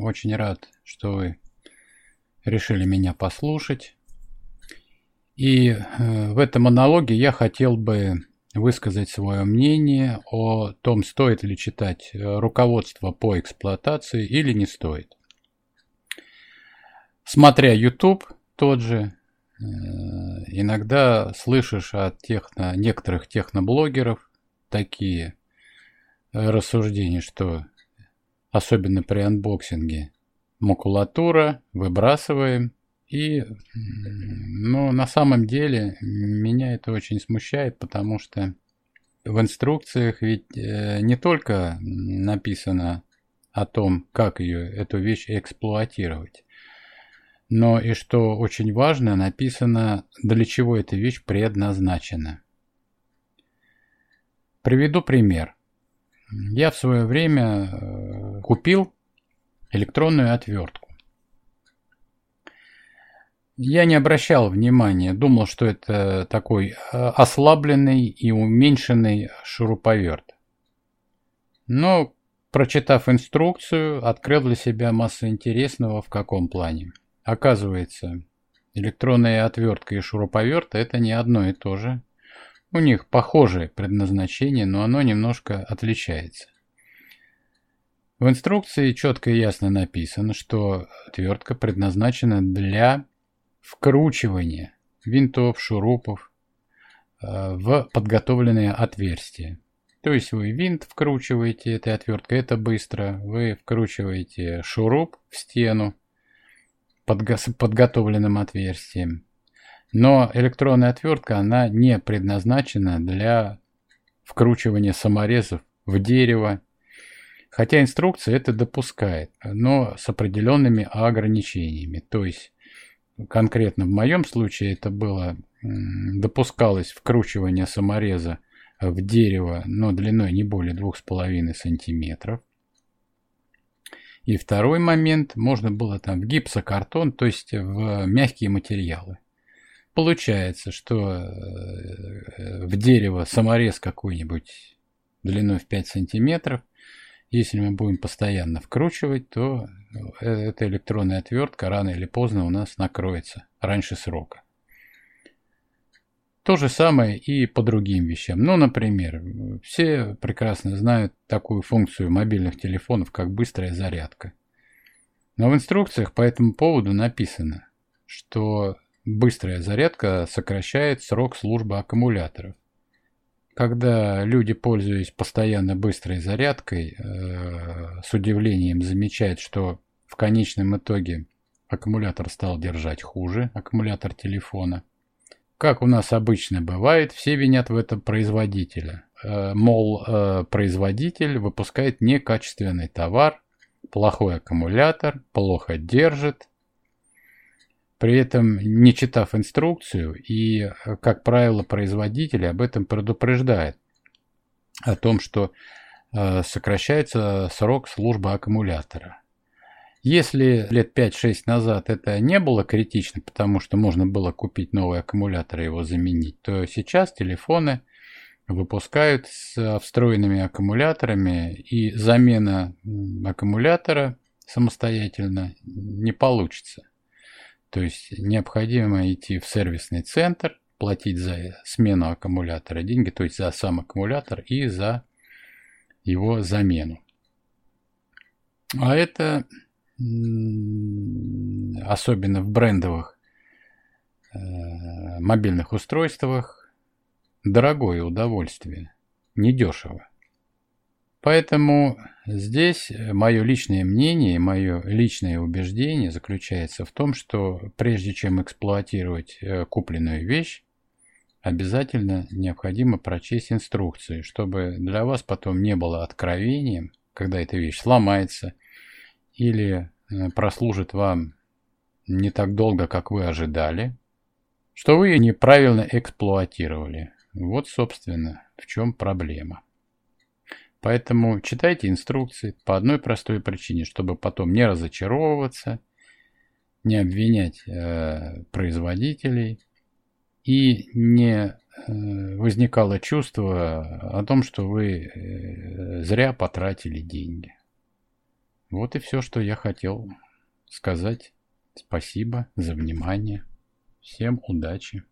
очень рад, что вы решили меня послушать. И э, в этом монологе я хотел бы высказать свое мнение о том, стоит ли читать э, руководство по эксплуатации или не стоит. Смотря YouTube тот же, э, иногда слышишь от техно, некоторых техноблогеров такие рассуждения, что особенно при анбоксинге макулатура, выбрасываем. И, ну, на самом деле, меня это очень смущает, потому что в инструкциях ведь э, не только написано о том, как ее, эту вещь эксплуатировать, но и что очень важно, написано, для чего эта вещь предназначена. Приведу пример. Я в свое время купил электронную отвертку. Я не обращал внимания, думал, что это такой э, ослабленный и уменьшенный шуруповерт. Но, прочитав инструкцию, открыл для себя массу интересного в каком плане. Оказывается, электронная отвертка и шуруповерт это не одно и то же. У них похожее предназначение, но оно немножко отличается. В инструкции четко и ясно написано, что отвертка предназначена для вкручивания винтов, шурупов э, в подготовленные отверстия. То есть вы винт вкручиваете этой отверткой, это быстро. Вы вкручиваете шуруп в стену под подготовленным отверстием. Но электронная отвертка, она не предназначена для вкручивания саморезов в дерево. Хотя инструкция это допускает, но с определенными ограничениями. То есть, конкретно в моем случае это было, допускалось вкручивание самореза в дерево, но длиной не более 2,5 сантиметров. И второй момент, можно было там в гипсокартон, то есть в мягкие материалы. Получается, что э, в дерево саморез какой-нибудь длиной в 5 сантиметров, если мы будем постоянно вкручивать, то э, эта электронная отвертка рано или поздно у нас накроется раньше срока. То же самое и по другим вещам. Ну, например, все прекрасно знают такую функцию мобильных телефонов, как быстрая зарядка. Но в инструкциях по этому поводу написано, что Быстрая зарядка сокращает срок службы аккумуляторов. Когда люди, пользуясь постоянно быстрой зарядкой, э, с удивлением замечают, что в конечном итоге аккумулятор стал держать хуже, аккумулятор телефона. Как у нас обычно бывает, все винят в этом производителя. Э, мол, э, производитель выпускает некачественный товар, плохой аккумулятор, плохо держит, при этом не читав инструкцию и, как правило, производители об этом предупреждают, о том, что э, сокращается срок службы аккумулятора. Если лет 5-6 назад это не было критично, потому что можно было купить новый аккумулятор и его заменить, то сейчас телефоны выпускают с встроенными аккумуляторами, и замена аккумулятора самостоятельно не получится. То есть необходимо идти в сервисный центр, платить за смену аккумулятора деньги, то есть за сам аккумулятор и за его замену. А это особенно в брендовых э, мобильных устройствах дорогое удовольствие, недешево. Поэтому здесь мое личное мнение, мое личное убеждение заключается в том, что прежде чем эксплуатировать э, купленную вещь, обязательно необходимо прочесть инструкции, чтобы для вас потом не было откровением, когда эта вещь сломается или э, прослужит вам не так долго, как вы ожидали, что вы ее неправильно эксплуатировали. Вот, собственно, в чем проблема. Поэтому читайте инструкции по одной простой причине, чтобы потом не разочаровываться, не обвинять э, производителей и не э, возникало чувство о том, что вы э, зря потратили деньги. Вот и все, что я хотел сказать. Спасибо за внимание. Всем удачи.